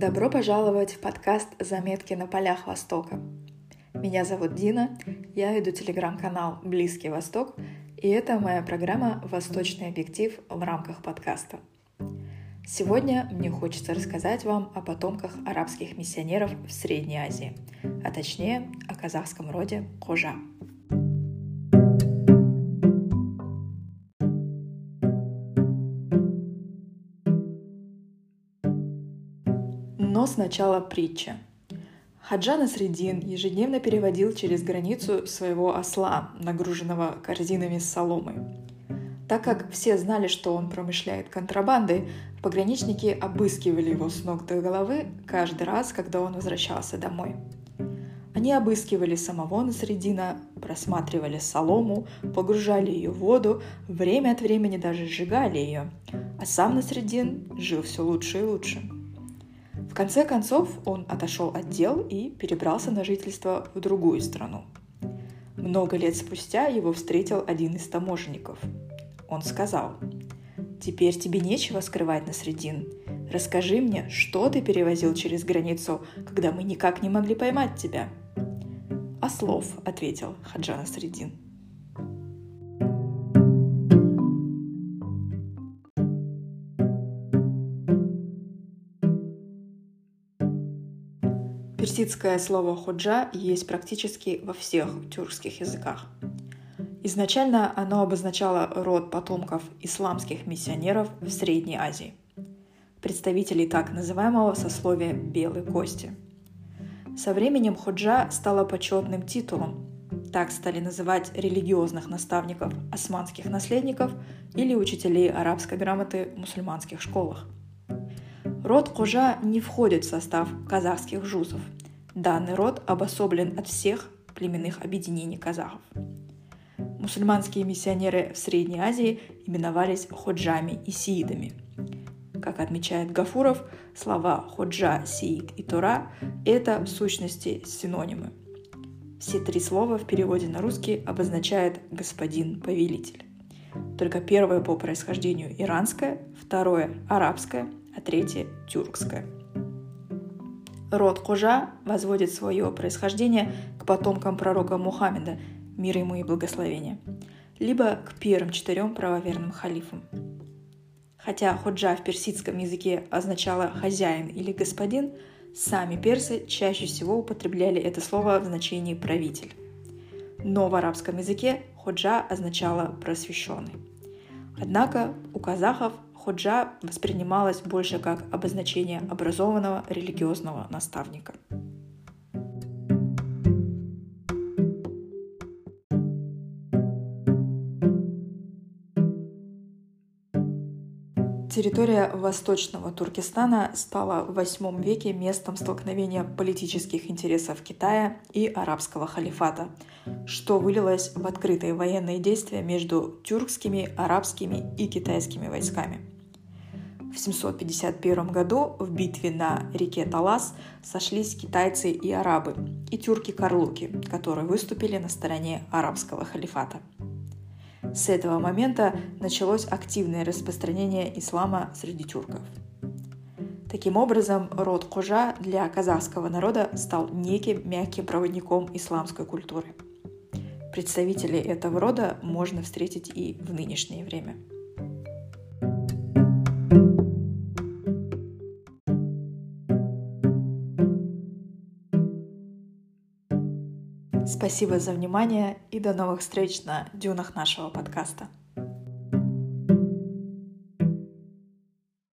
Добро пожаловать в подкаст «Заметки на полях Востока». Меня зовут Дина, я веду телеграм-канал «Близкий Восток», и это моя программа «Восточный объектив» в рамках подкаста. Сегодня мне хочется рассказать вам о потомках арабских миссионеров в Средней Азии, а точнее о казахском роде Кожа – Но сначала притча. Хаджа Насредин ежедневно переводил через границу своего осла, нагруженного корзинами с соломой. Так как все знали, что он промышляет контрабандой, пограничники обыскивали его с ног до головы каждый раз, когда он возвращался домой. Они обыскивали самого Насредина, просматривали солому, погружали ее в воду, время от времени даже сжигали ее, а сам Насредин жил все лучше и лучше – в конце концов он отошел от дел и перебрался на жительство в другую страну. Много лет спустя его встретил один из таможенников. Он сказал, «Теперь тебе нечего скрывать, на средин. Расскажи мне, что ты перевозил через границу, когда мы никак не могли поймать тебя?» «Ослов», — ответил Хаджа Насредин. Персидское слово «худжа» есть практически во всех тюркских языках. Изначально оно обозначало род потомков исламских миссионеров в Средней Азии, представителей так называемого сословия «белой кости». Со временем худжа стало почетным титулом. Так стали называть религиозных наставников, османских наследников или учителей арабской грамоты в мусульманских школах – Род Кужа не входит в состав казахских жузов. Данный род обособлен от всех племенных объединений казахов. Мусульманские миссионеры в Средней Азии именовались ходжами и сиидами. Как отмечает Гафуров, слова ходжа, сиид и тора – это в сущности синонимы. Все три слова в переводе на русский обозначают «господин-повелитель». Только первое по происхождению иранское, второе – арабское – а третье – тюркское. Род Кожа возводит свое происхождение к потомкам пророка Мухаммеда, мир ему и благословение, либо к первым четырем правоверным халифам. Хотя ходжа в персидском языке означало «хозяин» или «господин», сами персы чаще всего употребляли это слово в значении «правитель». Но в арабском языке ходжа означало «просвещенный». Однако у казахов Ходжа воспринималась больше как обозначение образованного религиозного наставника. Территория Восточного Туркестана стала в VIII веке местом столкновения политических интересов Китая и арабского халифата, что вылилось в открытые военные действия между тюркскими, арабскими и китайскими войсками. В 751 году в битве на реке Талас сошлись китайцы и арабы, и тюрки-карлуки, которые выступили на стороне арабского халифата. С этого момента началось активное распространение ислама среди тюрков. Таким образом, род Кожа для казахского народа стал неким мягким проводником исламской культуры. Представителей этого рода можно встретить и в нынешнее время. Спасибо за внимание и до новых встреч на дюнах нашего подкаста.